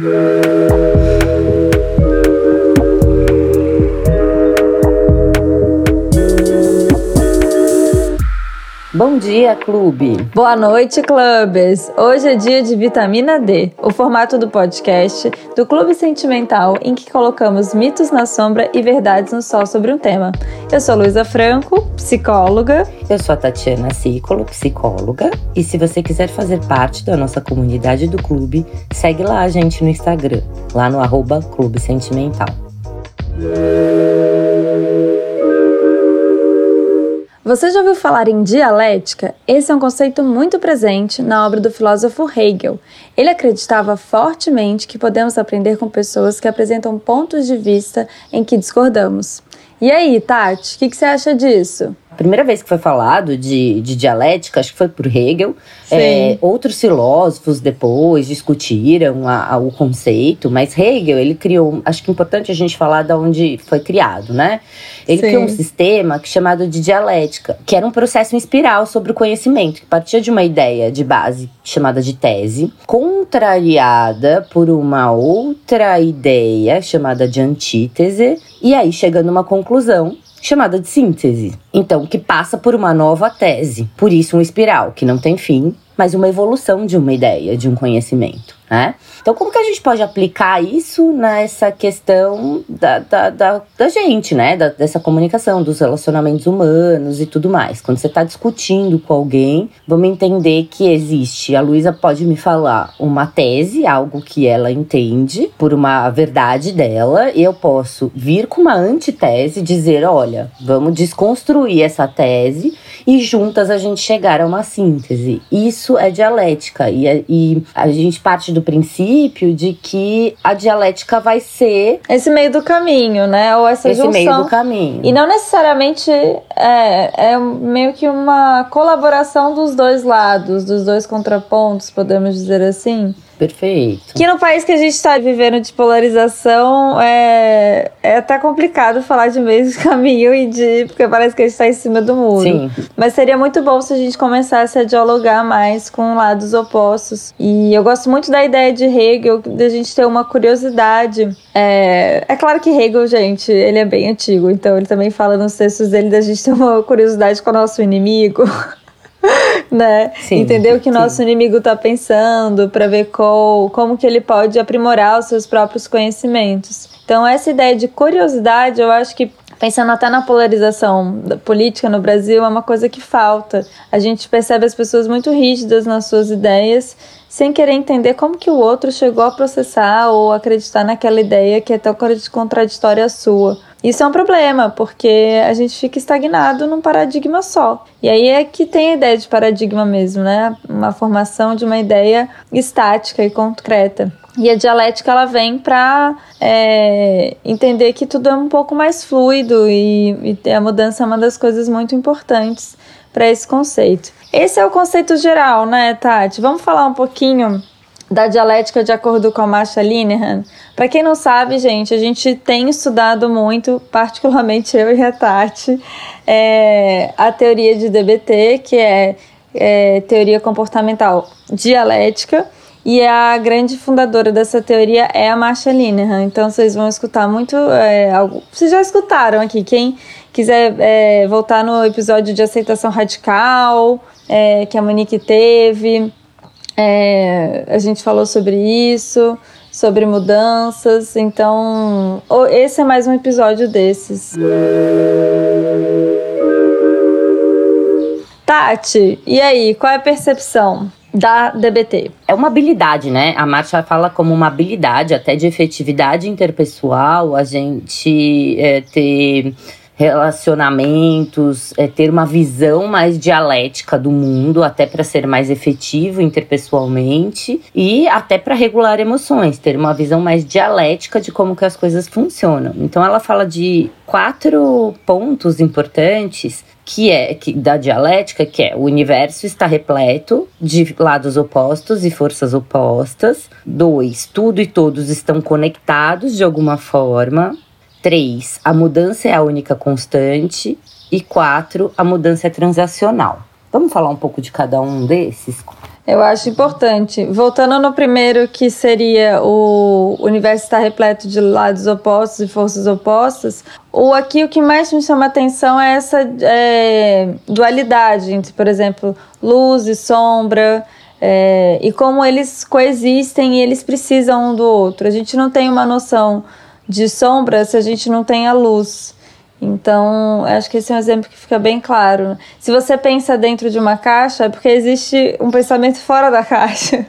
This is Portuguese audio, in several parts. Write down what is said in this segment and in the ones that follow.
Bom dia, clube! Boa noite, clubes! Hoje é dia de vitamina D, o formato do podcast do Clube Sentimental em que colocamos mitos na sombra e verdades no sol sobre um tema. Eu sou Luísa Franco, psicóloga. Eu sou a Tatiana Cicolo, psicóloga. E se você quiser fazer parte da nossa comunidade do clube, segue lá a gente no Instagram, lá no arroba Clube Sentimental. Você já ouviu falar em dialética? Esse é um conceito muito presente na obra do filósofo Hegel. Ele acreditava fortemente que podemos aprender com pessoas que apresentam pontos de vista em que discordamos. E aí, Tati, o que, que você acha disso? Primeira vez que foi falado de, de dialética, acho que foi por Hegel. É, outros filósofos depois discutiram a, a, o conceito, mas Hegel, ele criou, acho que é importante a gente falar de onde foi criado, né? Ele Sim. criou um sistema chamado de dialética, que era um processo em espiral sobre o conhecimento, que partia de uma ideia de base chamada de tese, contrariada por uma outra ideia chamada de antítese, e aí chega numa conclusão chamada de síntese. Então, que passa por uma nova tese. Por isso, um espiral que não tem fim, mas uma evolução de uma ideia, de um conhecimento né? Então, como que a gente pode aplicar isso nessa questão da, da, da, da gente, né? Da, dessa comunicação, dos relacionamentos humanos e tudo mais. Quando você está discutindo com alguém, vamos entender que existe. A Luísa pode me falar uma tese, algo que ela entende, por uma verdade dela, e eu posso vir com uma antitese, dizer: olha, vamos desconstruir essa tese e juntas a gente chegar a uma síntese. Isso é dialética, e, é, e a gente parte do do princípio de que a dialética vai ser esse meio do caminho, né? Ou essa esse junção. meio do caminho. E não necessariamente é, é meio que uma colaboração dos dois lados, dos dois contrapontos, podemos dizer assim. Perfeito. Que no país que a gente está vivendo de polarização, é, é até complicado falar de meio de caminho e de. porque parece que a gente está em cima do muro. Sim. Mas seria muito bom se a gente começasse a dialogar mais com lados opostos. E eu gosto muito da ideia de Hegel, de a gente ter uma curiosidade. É, é claro que Hegel, gente, ele é bem antigo, então ele também fala nos textos dele da gente ter uma curiosidade com o nosso inimigo. né? Sim, Entender o que o nosso inimigo está pensando, para ver qual, como que ele pode aprimorar os seus próprios conhecimentos. Então, essa ideia de curiosidade, eu acho que pensando até na polarização da política no Brasil, é uma coisa que falta. A gente percebe as pessoas muito rígidas nas suas ideias, sem querer entender como que o outro chegou a processar ou acreditar naquela ideia que é tão contraditória à sua. Isso é um problema, porque a gente fica estagnado num paradigma só. E aí é que tem a ideia de paradigma mesmo, né? Uma formação de uma ideia estática e concreta. E a dialética ela vem para é, entender que tudo é um pouco mais fluido e, e a mudança é uma das coisas muito importantes para esse conceito. Esse é o conceito geral, né, Tati? Vamos falar um pouquinho da dialética de acordo com a Marcia Linehan. Para quem não sabe, gente, a gente tem estudado muito, particularmente eu e a Tati, é, a teoria de DBT, que é, é teoria comportamental dialética. E a grande fundadora dessa teoria é a Marcia Linehan. Então vocês vão escutar muito. É, algo, vocês já escutaram aqui. Quem quiser é, voltar no episódio de aceitação radical, é, que a Monique teve, é, a gente falou sobre isso, sobre mudanças. Então, esse é mais um episódio desses. Tati, e aí, qual é a percepção da DBT? É uma habilidade, né? A Marcia fala como uma habilidade, até de efetividade interpessoal, a gente é, ter relacionamentos, é, ter uma visão mais dialética do mundo, até para ser mais efetivo interpessoalmente e até para regular emoções, ter uma visão mais dialética de como que as coisas funcionam. Então ela fala de quatro pontos importantes que é que, da dialética, que é o universo está repleto de lados opostos e forças opostas. Dois, tudo e todos estão conectados de alguma forma. 3. A mudança é a única constante. E 4. A mudança é transacional. Vamos falar um pouco de cada um desses? Eu acho importante. Voltando no primeiro, que seria o universo está repleto de lados opostos e forças opostas, o aqui o que mais me chama atenção é essa é, dualidade entre, por exemplo, luz e sombra. É, e como eles coexistem e eles precisam um do outro. A gente não tem uma noção de sombra se a gente não tem a luz. Então, acho que esse é um exemplo que fica bem claro. Se você pensa dentro de uma caixa, é porque existe um pensamento fora da caixa.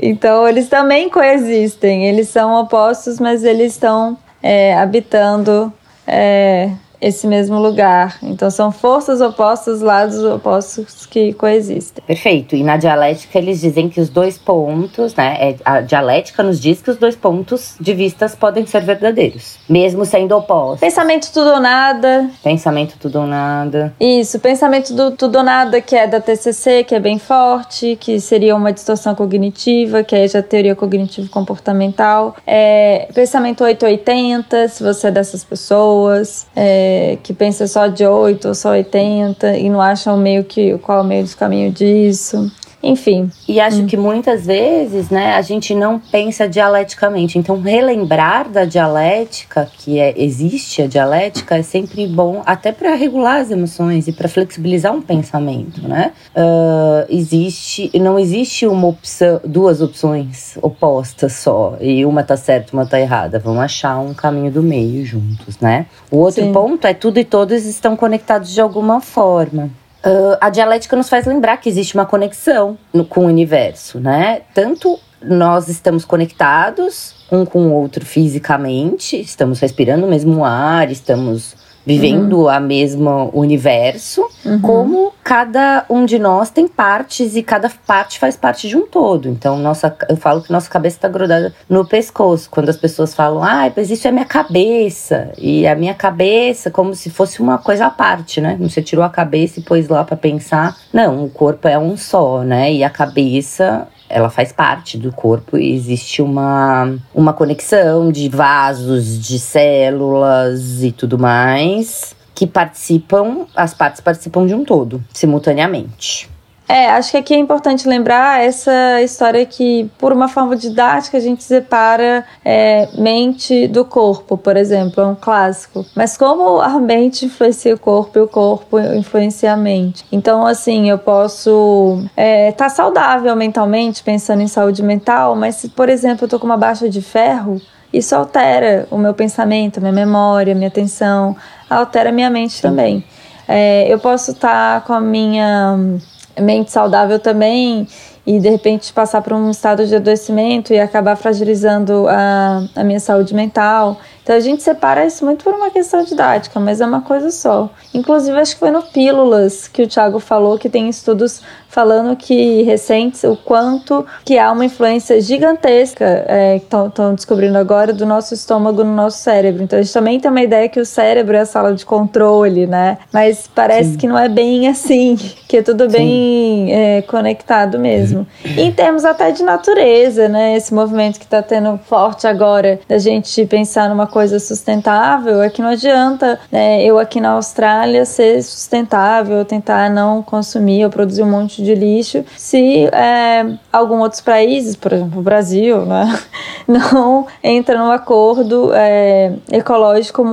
então, eles também coexistem. Eles são opostos, mas eles estão é, habitando é, esse mesmo lugar. Então são forças opostas, lados opostos que coexistem. Perfeito. E na dialética eles dizem que os dois pontos, né? É, a dialética nos diz que os dois pontos de vistas podem ser verdadeiros, mesmo sendo opostos. Pensamento tudo ou nada. Pensamento tudo ou nada. Isso, pensamento do tudo ou nada, que é da TCC, que é bem forte, que seria uma distorção cognitiva, que é já teoria cognitivo-comportamental. É, pensamento 880, se você é dessas pessoas. É, que pensa só de 8 ou só 80 e não acha o meio que qual é o meio do caminho disso. Enfim. E acho hum. que muitas vezes, né, a gente não pensa dialeticamente. Então, relembrar da dialética, que é, existe a dialética, é sempre bom, até para regular as emoções e para flexibilizar um pensamento, né? Uh, existe, não existe uma opção, duas opções opostas só, e uma tá certa, uma tá errada. Vamos achar um caminho do meio juntos, né? O outro Sim. ponto é tudo e todos estão conectados de alguma forma. Uh, a dialética nos faz lembrar que existe uma conexão no, com o universo, né? Tanto nós estamos conectados um com o outro fisicamente, estamos respirando o mesmo ar, estamos vivendo uhum. a mesma universo, uhum. como cada um de nós tem partes e cada parte faz parte de um todo. Então, nossa, eu falo que nossa cabeça está grudada no pescoço. Quando as pessoas falam, ah, mas isso é minha cabeça. E a minha cabeça, como se fosse uma coisa à parte, né? Você tirou a cabeça e pôs lá para pensar. Não, o corpo é um só, né? E a cabeça ela faz parte do corpo e existe uma, uma conexão de vasos, de células e tudo mais que participam, as partes participam de um todo, simultaneamente. É, acho que aqui é importante lembrar essa história que, por uma forma didática, a gente separa é, mente do corpo, por exemplo, é um clássico. Mas como a mente influencia o corpo e o corpo influencia a mente? Então, assim, eu posso estar é, tá saudável mentalmente, pensando em saúde mental, mas se, por exemplo, eu tô com uma baixa de ferro, isso altera o meu pensamento, minha memória, minha atenção, altera minha mente também. É, eu posso estar tá com a minha mente saudável também e de repente passar por um estado de adoecimento e acabar fragilizando a, a minha saúde mental. Então a gente separa isso muito por uma questão didática, mas é uma coisa só. Inclusive, acho que foi no Pílulas que o Thiago falou que tem estudos falando que recentes o quanto que há uma influência gigantesca é, que estão descobrindo agora do nosso estômago no nosso cérebro. Então a gente também tem uma ideia que o cérebro é a sala de controle, né? Mas parece Sim. que não é bem assim, que é tudo bem é, conectado mesmo. E em termos até de natureza, né? Esse movimento que está tendo forte agora da gente pensar numa coisa sustentável, é que não adianta né, eu aqui na Austrália ser sustentável, tentar não consumir ou produzir um monte de lixo, se é, alguns outros países, por exemplo o Brasil, né, não entra num acordo é, ecológico,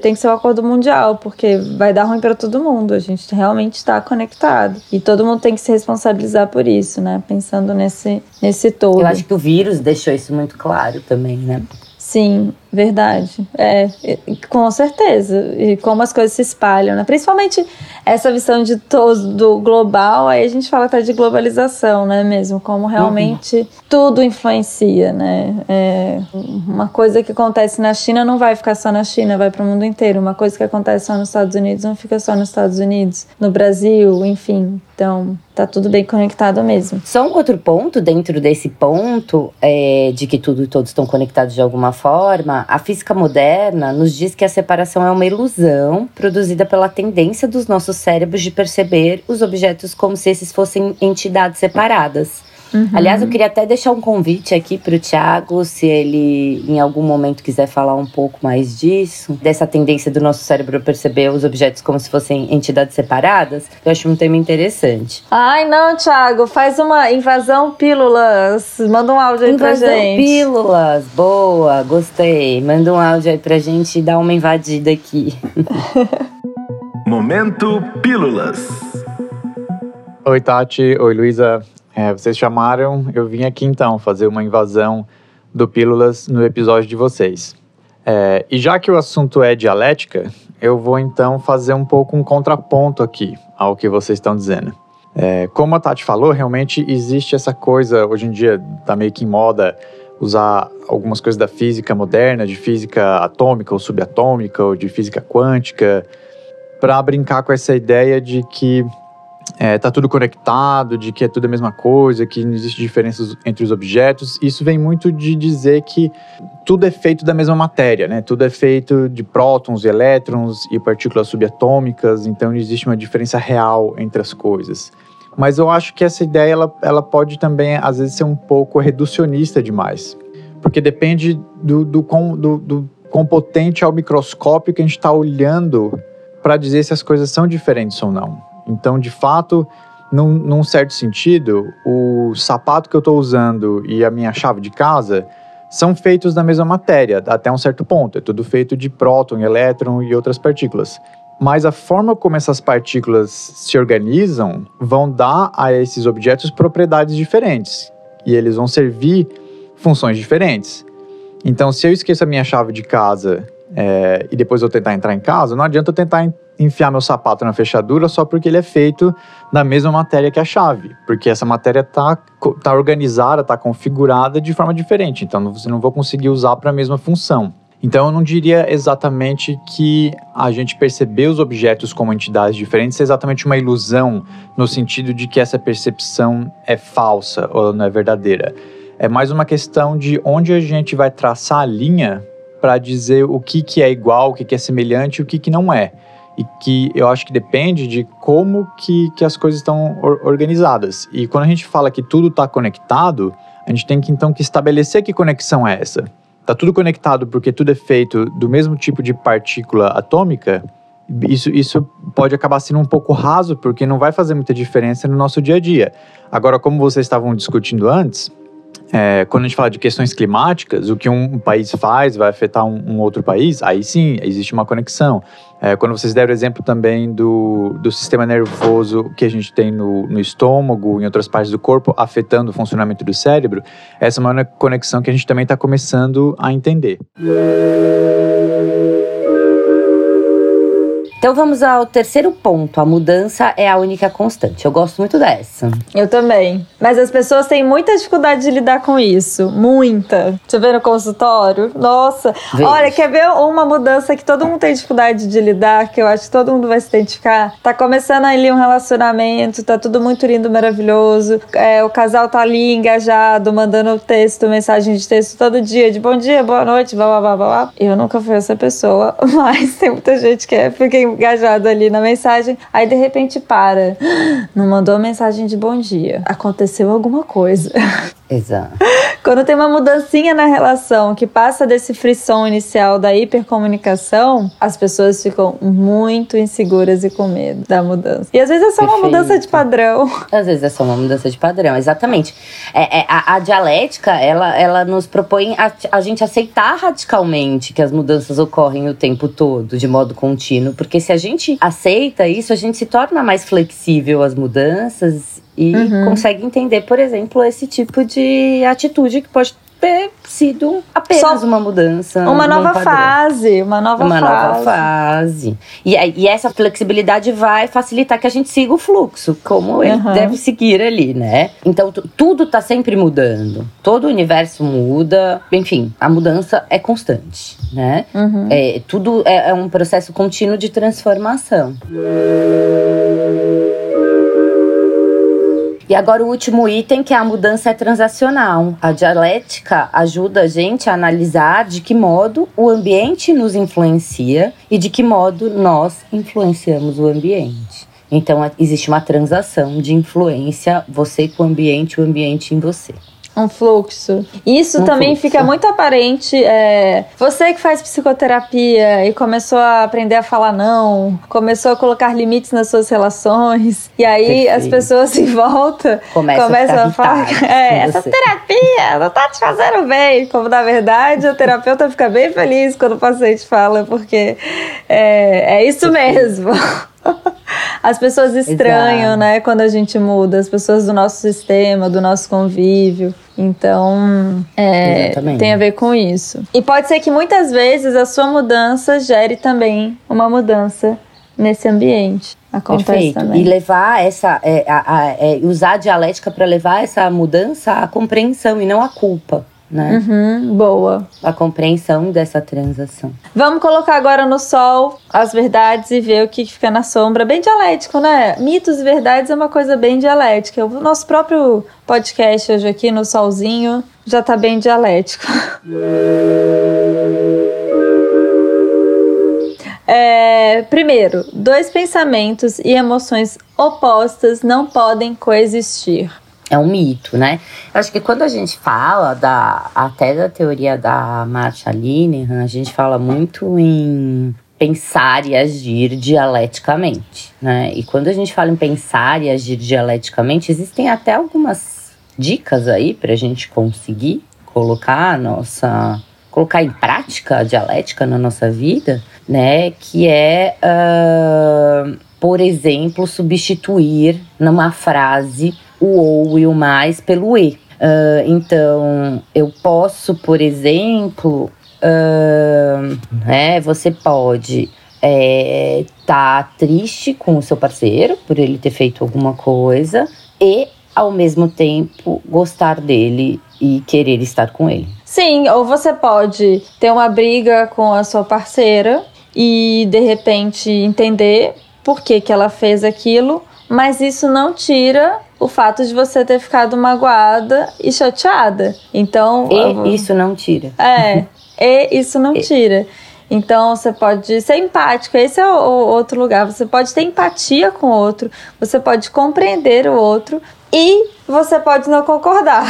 tem que ser um acordo mundial, porque vai dar ruim para todo mundo, a gente realmente está conectado. E todo mundo tem que se responsabilizar por isso, né, pensando nesse, nesse todo. Eu acho que o vírus deixou isso muito claro também, né? Sim, verdade. É, com certeza. E como as coisas se espalham, né? Principalmente essa visão de todo do global, aí a gente fala até de globalização, né? Mesmo, como realmente uhum. tudo influencia, né? É, uma coisa que acontece na China não vai ficar só na China, vai para o mundo inteiro. Uma coisa que acontece só nos Estados Unidos não fica só nos Estados Unidos, no Brasil, enfim. Então, tá tudo bem conectado mesmo. Só um outro ponto dentro desse ponto é, de que tudo e todos estão conectados de alguma forma, a física moderna nos diz que a separação é uma ilusão produzida pela tendência dos nossos cérebros de perceber os objetos como se esses fossem entidades separadas. Uhum. Aliás, eu queria até deixar um convite aqui para o Tiago, se ele em algum momento quiser falar um pouco mais disso, dessa tendência do nosso cérebro perceber os objetos como se fossem entidades separadas. Eu acho um tema interessante. Ai, não, Tiago, faz uma invasão pílulas. Manda um áudio aí invasão pra gente. Pílulas, boa, gostei. Manda um áudio aí pra gente dar uma invadida aqui. Momento Pílulas. Oi, Tati. Oi, Luísa. É, vocês chamaram, eu vim aqui então fazer uma invasão do Pílulas no episódio de vocês. É, e já que o assunto é dialética, eu vou então fazer um pouco um contraponto aqui ao que vocês estão dizendo. É, como a Tati falou, realmente existe essa coisa, hoje em dia está meio que em moda usar algumas coisas da física moderna, de física atômica ou subatômica, ou de física quântica, para brincar com essa ideia de que é, tá tudo conectado, de que é tudo a mesma coisa, que não existe diferenças entre os objetos. Isso vem muito de dizer que tudo é feito da mesma matéria, né? Tudo é feito de prótons elétrons e partículas subatômicas, então não existe uma diferença real entre as coisas. Mas eu acho que essa ideia ela, ela pode também, às vezes, ser um pouco reducionista demais. Porque depende do, do, do, do quão potente ao microscópio que a gente está olhando para dizer se as coisas são diferentes ou não. Então, de fato, num, num certo sentido, o sapato que eu estou usando e a minha chave de casa são feitos da mesma matéria, até um certo ponto. É tudo feito de próton, elétron e outras partículas. Mas a forma como essas partículas se organizam vão dar a esses objetos propriedades diferentes. E eles vão servir funções diferentes. Então, se eu esqueço a minha chave de casa é, e depois eu tentar entrar em casa, não adianta eu tentar enfiar meu sapato na fechadura só porque ele é feito da mesma matéria que a chave, porque essa matéria está tá organizada, está configurada de forma diferente, então você não vai conseguir usar para a mesma função. Então eu não diria exatamente que a gente perceber os objetos como entidades diferentes é exatamente uma ilusão, no sentido de que essa percepção é falsa ou não é verdadeira. É mais uma questão de onde a gente vai traçar a linha para dizer o que, que é igual, o que, que é semelhante e o que, que não é. E que eu acho que depende de como que, que as coisas estão or organizadas. E quando a gente fala que tudo está conectado, a gente tem que então que estabelecer que conexão é essa. Está tudo conectado porque tudo é feito do mesmo tipo de partícula atômica, isso, isso pode acabar sendo um pouco raso, porque não vai fazer muita diferença no nosso dia a dia. Agora, como vocês estavam discutindo antes, é, quando a gente fala de questões climáticas, o que um país faz vai afetar um, um outro país, aí sim existe uma conexão. É, quando vocês deram o exemplo também do, do sistema nervoso que a gente tem no, no estômago, em outras partes do corpo, afetando o funcionamento do cérebro, essa é uma conexão que a gente também está começando a entender. Então vamos ao terceiro ponto. A mudança é a única constante. Eu gosto muito dessa. Eu também. Mas as pessoas têm muita dificuldade de lidar com isso. Muita. Você vê no consultório? Nossa. Vejo. Olha, quer ver uma mudança que todo mundo tem dificuldade de lidar, que eu acho que todo mundo vai se identificar? Tá começando ali um relacionamento, tá tudo muito lindo, maravilhoso. É, o casal tá ali engajado, mandando texto, mensagem de texto todo dia, de bom dia, boa noite, blá blá blá blá. Eu nunca fui essa pessoa, mas tem muita gente que é. Engajado ali na mensagem, aí de repente para. Não mandou mensagem de bom dia. Aconteceu alguma coisa. Exato. Quando tem uma mudancinha na relação que passa desse frisson inicial da hipercomunicação, as pessoas ficam muito inseguras e com medo da mudança. E às vezes é só Perfeito. uma mudança de padrão. Às vezes é só uma mudança de padrão, exatamente. É, é a, a, dialética, ela, ela nos propõe a, a gente aceitar radicalmente que as mudanças ocorrem o tempo todo, de modo contínuo, porque se a gente aceita isso, a gente se torna mais flexível às mudanças e uhum. consegue entender, por exemplo, esse tipo de atitude que pode ter sido apenas Só uma mudança. Uma nova fase, uma nova uma fase. Uma nova fase. E, e, essa flexibilidade vai facilitar que a gente siga o fluxo, como ele uhum. deve seguir ali, né? Então, tudo tá sempre mudando. Todo o universo muda. Enfim, a mudança é constante, né? Uhum. É, tudo é, é um processo contínuo de transformação. E agora o último item, que é a mudança é transacional. A dialética ajuda a gente a analisar de que modo o ambiente nos influencia e de que modo nós influenciamos o ambiente. Então existe uma transação de influência, você com o ambiente, o ambiente em você. Um fluxo. Isso um também fluxo. fica muito aparente. É, você que faz psicoterapia e começou a aprender a falar não, começou a colocar limites nas suas relações, e aí Perfeito. as pessoas em volta Começa começam a, a falar: é, essa terapia não tá te fazendo bem. Como na verdade o terapeuta fica bem feliz quando o paciente fala, porque é, é isso mesmo. As pessoas estranham, Exato. né, quando a gente muda, as pessoas do nosso sistema, do nosso convívio. Então, é, tem a ver com isso. E pode ser que muitas vezes a sua mudança gere também uma mudança nesse ambiente. Acontece Perfeito. também. E levar essa. É, a, a, é, usar a dialética para levar essa mudança à compreensão e não à culpa né? Uhum, boa. A compreensão dessa transação. Vamos colocar agora no sol as verdades e ver o que fica na sombra. Bem dialético, né? Mitos e verdades é uma coisa bem dialética. O nosso próprio podcast hoje aqui no solzinho já tá bem dialético. É, primeiro, dois pensamentos e emoções opostas não podem coexistir é um mito, né? Eu acho que quando a gente fala da até da teoria da Marcia Linehan, a gente fala muito em pensar e agir dialeticamente, né? E quando a gente fala em pensar e agir dialeticamente, existem até algumas dicas aí para a gente conseguir colocar a nossa colocar em prática a dialética na nossa vida, né? Que é, uh, por exemplo, substituir numa frase o ou e o mais pelo e. Uh, então, eu posso, por exemplo, uh, né, você pode é, tá triste com o seu parceiro por ele ter feito alguma coisa e, ao mesmo tempo, gostar dele e querer estar com ele. Sim, ou você pode ter uma briga com a sua parceira e, de repente, entender por que, que ela fez aquilo, mas isso não tira o fato de você ter ficado magoada e chateada. Então. E isso não tira. É, e isso não tira. Então você pode ser empático, esse é o, o outro lugar. Você pode ter empatia com o outro, você pode compreender o outro e você pode não concordar.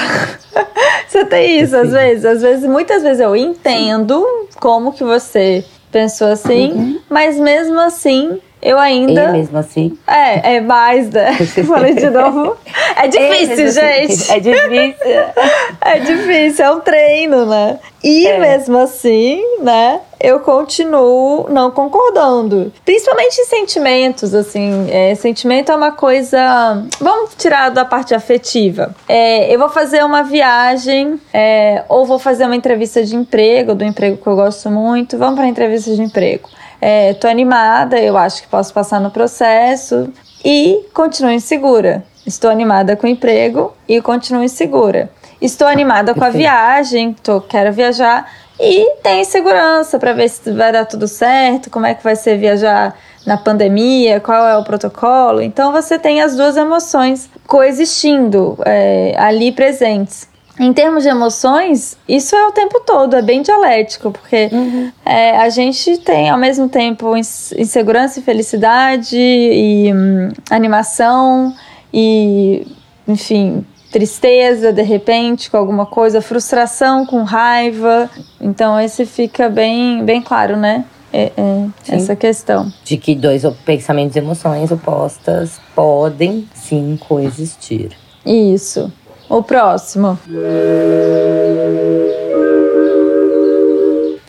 você tem isso às vezes. Às vezes, muitas vezes eu entendo como que você pensou assim, uhum. mas mesmo assim eu ainda. É mesmo assim? É, é mais, né? Falei de novo. É difícil, é gente. É difícil. é difícil, é um treino, né? E é. mesmo assim, né? Eu continuo não concordando. Principalmente em sentimentos, assim. É, sentimento é uma coisa. Vamos tirar da parte afetiva. É, eu vou fazer uma viagem, é, ou vou fazer uma entrevista de emprego, do emprego que eu gosto muito. Vamos para entrevista de emprego. É, tô animada, eu acho que posso passar no processo e continuo insegura. Estou animada com o emprego e continuo insegura. Estou animada com a viagem, tô, quero viajar e tenho insegurança para ver se vai dar tudo certo, como é que vai ser viajar na pandemia, qual é o protocolo. Então você tem as duas emoções coexistindo é, ali presentes. Em termos de emoções, isso é o tempo todo, é bem dialético, porque uhum. é, a gente tem ao mesmo tempo insegurança e felicidade, e hum, animação, e enfim, tristeza de repente com alguma coisa, frustração com raiva. Então, esse fica bem, bem claro, né? É, é essa questão. De que dois pensamentos e emoções opostas podem sim coexistir. Isso. O próximo.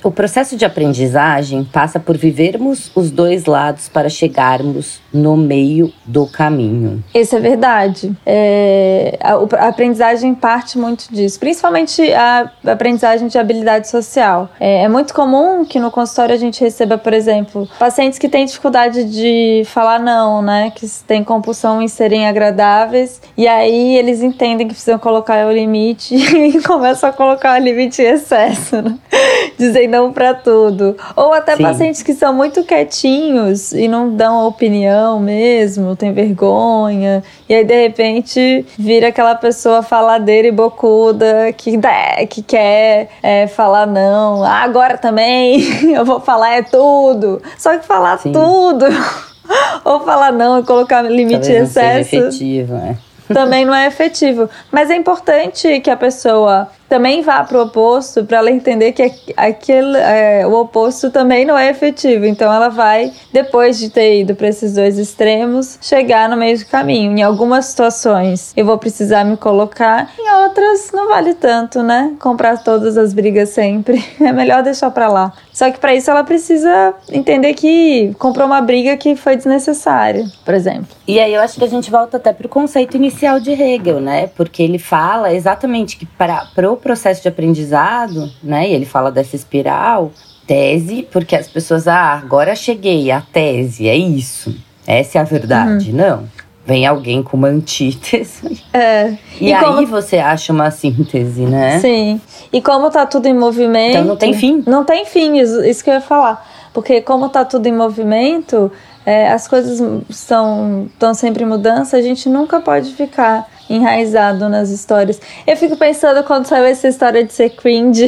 O processo de aprendizagem passa por vivermos os dois lados para chegarmos no meio do caminho. Isso é verdade. É, a, a, aprendizagem parte muito disso, principalmente a aprendizagem de habilidade social. É, é, muito comum que no consultório a gente receba, por exemplo, pacientes que têm dificuldade de falar não, né? Que têm compulsão em serem agradáveis, e aí eles entendem que precisam colocar o limite e começam a colocar o limite em excesso, né? Dizendo não para tudo. Ou até Sim. pacientes que são muito quietinhos e não dão opinião mesmo, tem vergonha. E aí, de repente, vira aquela pessoa faladeira e bocuda que, que quer é, falar não. Ah, agora também eu vou falar é tudo. Só que falar Sim. tudo ou falar não e colocar limite em excesso. Não efetivo, é. Também não é efetivo. Mas é importante que a pessoa também vá para o oposto para ela entender que aquele, é, o oposto também não é efetivo. Então ela vai, depois de ter ido para esses dois extremos, chegar no meio do caminho. Em algumas situações eu vou precisar me colocar, em outras não vale tanto, né? Comprar todas as brigas sempre. É melhor deixar para lá. Só que para isso ela precisa entender que comprou uma briga que foi desnecessária, por exemplo. E aí eu acho que a gente volta até pro conceito inicial de Hegel, né? Porque ele fala exatamente que para o processo de aprendizado, né? E ele fala dessa espiral, tese, porque as pessoas, ah, agora cheguei, a tese, é isso. Essa é a verdade. Uhum. Não. Vem alguém com uma antítese. É. E, e aí como... você acha uma síntese, né? Sim. E como tá tudo em movimento. Então não tem fim. Não tem fim, isso que eu ia falar. Porque como tá tudo em movimento, é, as coisas estão sempre em mudança, a gente nunca pode ficar enraizado nas histórias. Eu fico pensando quando saiu essa história de ser cringe.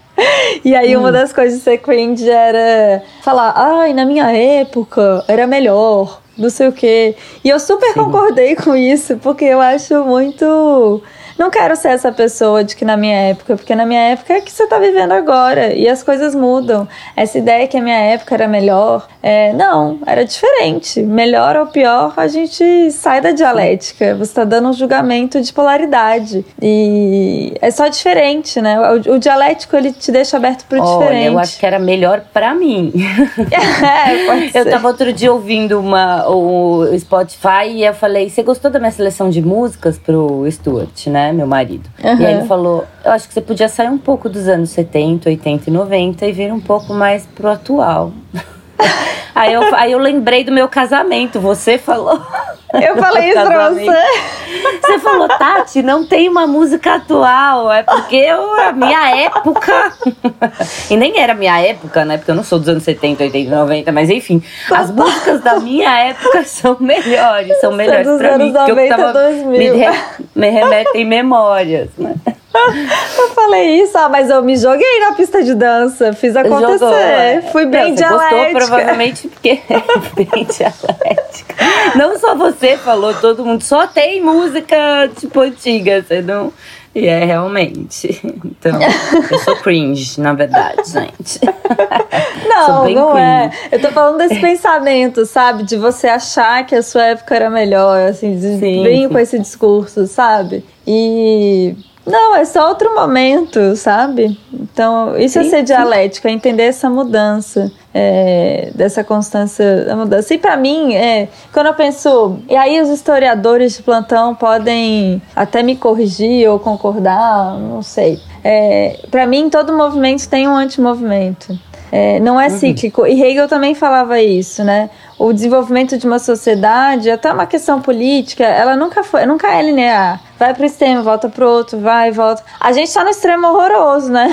e aí hum. uma das coisas de ser cringe era falar, ai, na minha época era melhor, não sei o quê. E eu super Sim. concordei com isso, porque eu acho muito não quero ser essa pessoa de que na minha época, porque na minha época é que você tá vivendo agora e as coisas mudam. Essa ideia que a minha época era melhor, é, não, era diferente. Melhor ou pior, a gente sai da dialética. Você tá dando um julgamento de polaridade. E é só diferente, né? O, o dialético ele te deixa aberto pro Olha, diferente. Eu acho que era melhor para mim. é, pode eu tava outro dia ouvindo uma, o Spotify e eu falei: Você gostou da minha seleção de músicas pro Stuart, né? Meu marido. Uhum. E aí ele falou: Eu acho que você podia sair um pouco dos anos 70, 80 e 90 e vir um pouco mais pro atual. aí, eu, aí eu lembrei do meu casamento, você falou. Eu falei isso pra você. Você falou, Tati, não tem uma música atual. É porque eu, a minha época. e nem era minha época, né? Porque eu não sou dos anos 70, 80, 90, mas enfim. As músicas da minha época são melhores. São melhores pra mim. 90, eu tava, 2000. Me, re, me remetem memórias, né? Eu falei isso, ah, mas eu me joguei na pista de dança, fiz acontecer. Jogou, é. Fui bem Não, dialética. Gostou provavelmente porque é bem dialética. Não só você falou, todo mundo só tem música tipo antiga, você não. E é realmente. Então, eu sou cringe, na verdade, gente. Não, não cringe. é. Eu tô falando desse pensamento, sabe? De você achar que a sua época era melhor, assim, sim. com esse discurso, sabe? E não, é só outro momento, sabe? Então, isso é sim, é ser dialético, é entender essa mudança, é, dessa constância da mudança. E para mim, é, quando eu penso. E aí, os historiadores de plantão podem até me corrigir ou concordar, não sei. É, para mim, todo movimento tem um antimovimento. É, não é uhum. cíclico. E Hegel também falava isso, né? O desenvolvimento de uma sociedade, até uma questão política, ela nunca foi, nunca é linear. Vai para o extremo, volta para o outro, vai, volta. A gente está no extremo horroroso, né?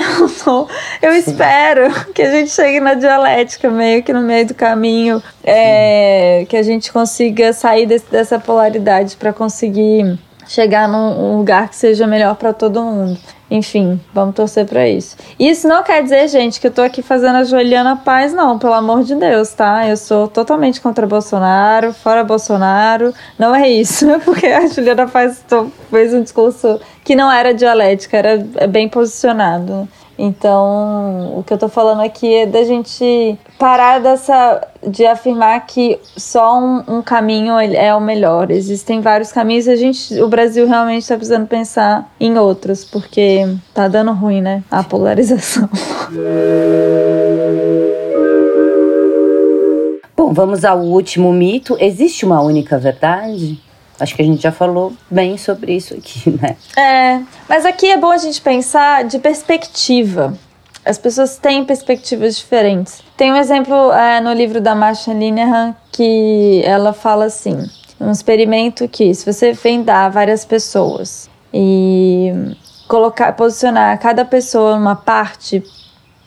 Eu espero que a gente chegue na dialética, meio que no meio do caminho, é, que a gente consiga sair desse, dessa polaridade para conseguir chegar num lugar que seja melhor para todo mundo. Enfim, vamos torcer para isso. Isso não quer dizer, gente, que eu tô aqui fazendo a Juliana Paz, não, pelo amor de Deus, tá? Eu sou totalmente contra Bolsonaro, fora Bolsonaro. Não é isso, porque a Juliana Paz fez um discurso que não era dialética, era bem posicionado. Então, o que eu tô falando aqui é da gente parar dessa de afirmar que só um, um caminho é o melhor. Existem vários caminhos e a gente, o Brasil realmente está precisando pensar em outros, porque tá dando ruim, né? A polarização. Bom, vamos ao último mito. Existe uma única verdade? Acho que a gente já falou bem sobre isso aqui, né? É, mas aqui é bom a gente pensar de perspectiva. As pessoas têm perspectivas diferentes. Tem um exemplo é, no livro da Marcia Linehan que ela fala assim: um experimento que, se você vendar várias pessoas e colocar, posicionar cada pessoa numa parte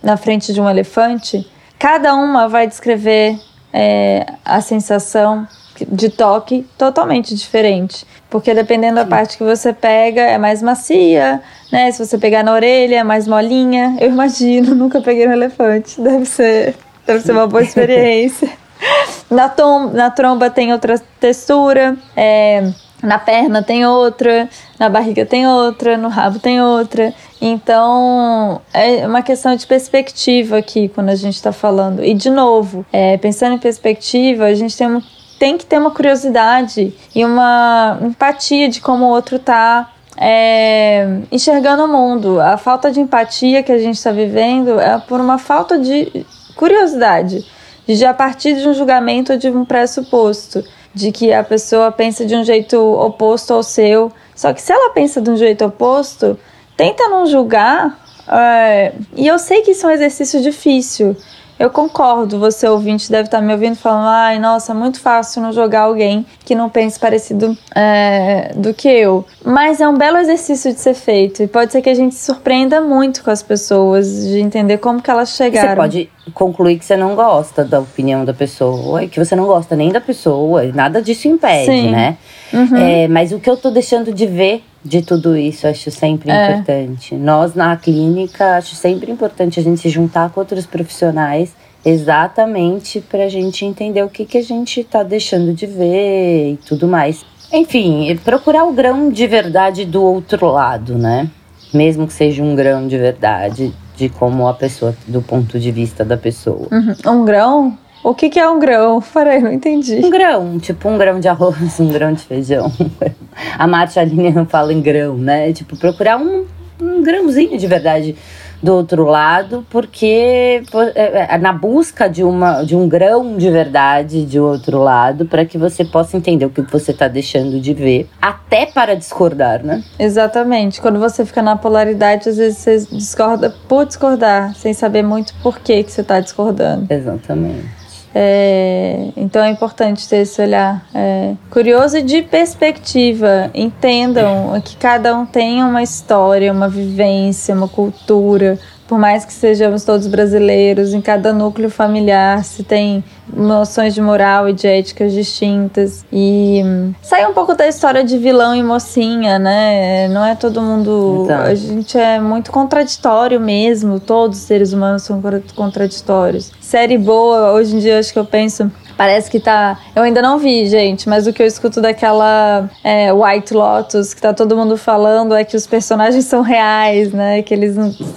na frente de um elefante, cada uma vai descrever é, a sensação de toque totalmente diferente. Porque dependendo da parte que você pega, é mais macia, né? Se você pegar na orelha, é mais molinha. Eu imagino, nunca peguei um elefante. Deve ser, deve ser uma boa experiência. na, tom, na tromba tem outra textura. É, na perna tem outra, na barriga tem outra, no rabo tem outra. Então, é uma questão de perspectiva aqui quando a gente está falando. E, de novo, é, pensando em perspectiva, a gente tem, um, tem que ter uma curiosidade e uma empatia de como o outro está é, enxergando o mundo. A falta de empatia que a gente está vivendo é por uma falta de curiosidade, de a partir de um julgamento ou de um pressuposto de que a pessoa pensa de um jeito oposto ao seu. Só que se ela pensa de um jeito oposto, tenta não julgar. É, e eu sei que isso é um exercício difícil. Eu concordo, você ouvinte deve estar me ouvindo falando, ai, nossa, muito fácil não jogar alguém que não pense parecido é, do que eu. Mas é um belo exercício de ser feito e pode ser que a gente se surpreenda muito com as pessoas, de entender como que elas chegaram. Você pode concluir que você não gosta da opinião da pessoa, que você não gosta nem da pessoa, nada disso impede, Sim. né? Uhum. É, mas o que eu tô deixando de ver de tudo isso, acho sempre é. importante. Nós, na clínica, acho sempre importante a gente se juntar com outros profissionais exatamente para a gente entender o que, que a gente está deixando de ver e tudo mais. Enfim, procurar o grão de verdade do outro lado, né? Mesmo que seja um grão de verdade de como a pessoa, do ponto de vista da pessoa. Uhum. Um grão? O que, que é um grão? Peraí, não entendi. Um grão, tipo um grão de arroz, um grão de feijão. A Marcia Aline fala em grão, né? Tipo, procurar um, um grãozinho de verdade do outro lado, porque é, é, na busca de, uma, de um grão de verdade de outro lado, para que você possa entender o que você está deixando de ver, até para discordar, né? Exatamente. Quando você fica na polaridade, às vezes você discorda por discordar, sem saber muito por que, que você está discordando. Exatamente. É, então é importante ter esse olhar é, curioso e de perspectiva. Entendam que cada um tem uma história, uma vivência, uma cultura, por mais que sejamos todos brasileiros, em cada núcleo familiar se tem noções de moral e de éticas distintas. E hum, sai um pouco da história de vilão e mocinha, né? Não é todo mundo. Então. A gente é muito contraditório mesmo, todos os seres humanos são contraditórios. Série boa, hoje em dia acho que eu penso Parece que tá. Eu ainda não vi, gente, mas o que eu escuto daquela é, White Lotus, que tá todo mundo falando, é que os personagens são reais, né? Que eles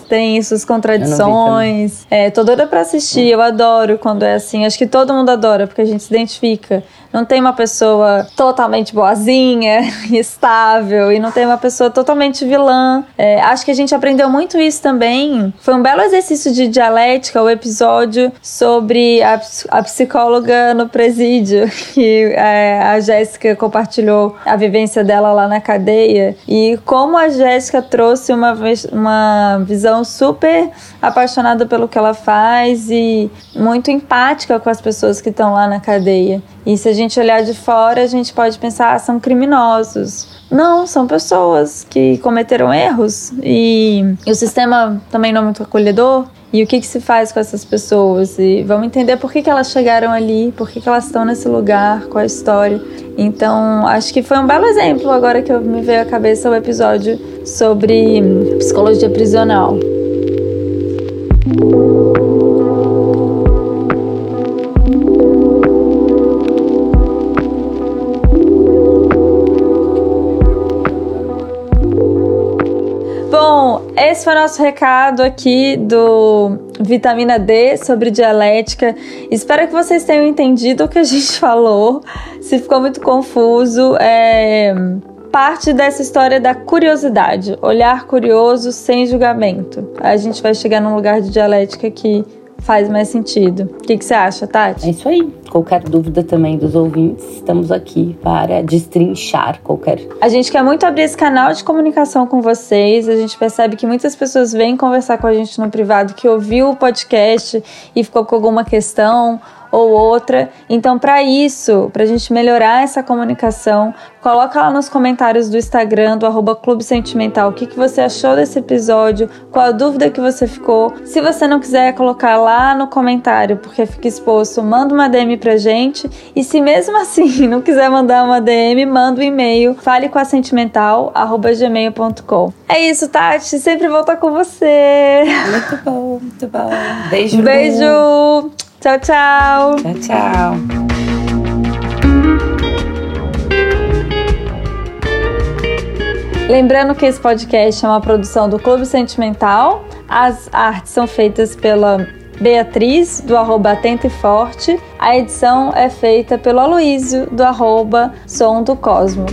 têm suas contradições. É, tô doida pra assistir, eu adoro quando é assim. Acho que todo mundo adora, porque a gente se identifica. Não tem uma pessoa totalmente boazinha, estável, e não tem uma pessoa totalmente vilã. É, acho que a gente aprendeu muito isso também. Foi um belo exercício de dialética, o episódio sobre a, a psicóloga no presídio, que é, a Jéssica compartilhou a vivência dela lá na cadeia. E como a Jéssica trouxe uma, uma visão super apaixonada pelo que ela faz e muito empática com as pessoas que estão lá na cadeia. E se a gente olhar de fora, a gente pode pensar, ah, são criminosos. Não, são pessoas que cometeram erros e, e o sistema também não é muito acolhedor. E o que, que se faz com essas pessoas? E vamos entender por que, que elas chegaram ali, por que, que elas estão nesse lugar, qual a história. Então, acho que foi um belo exemplo agora que me veio à cabeça o episódio sobre psicologia prisional. Esse foi o nosso recado aqui do Vitamina D sobre dialética. Espero que vocês tenham entendido o que a gente falou. Se ficou muito confuso, é parte dessa história da curiosidade, olhar curioso sem julgamento. A gente vai chegar num lugar de dialética que faz mais sentido. O que, que você acha, Tati? É isso aí. Qualquer dúvida também dos ouvintes, estamos aqui para destrinchar qualquer. A gente quer muito abrir esse canal de comunicação com vocês. A gente percebe que muitas pessoas vêm conversar com a gente no privado que ouviu o podcast e ficou com alguma questão ou outra. Então, para isso, para a gente melhorar essa comunicação, coloca lá nos comentários do Instagram, do arroba Clube Sentimental, o que, que você achou desse episódio, qual a dúvida que você ficou. Se você não quiser colocar lá no comentário, porque fica exposto, manda uma DM pra gente. E se mesmo assim não quiser mandar uma DM, manda um e-mail, fale com a sentimental, arroba gmail.com. É isso, Tati. Sempre volta com você. Muito bom, muito bom. Beijo. Beijo. Tchau, tchau. Tchau, tchau. Lembrando que esse podcast é uma produção do Clube Sentimental. As artes são feitas pela Beatriz, do arroba Atento e Forte. A edição é feita pelo Aloísio, do arroba Som do Cosmo.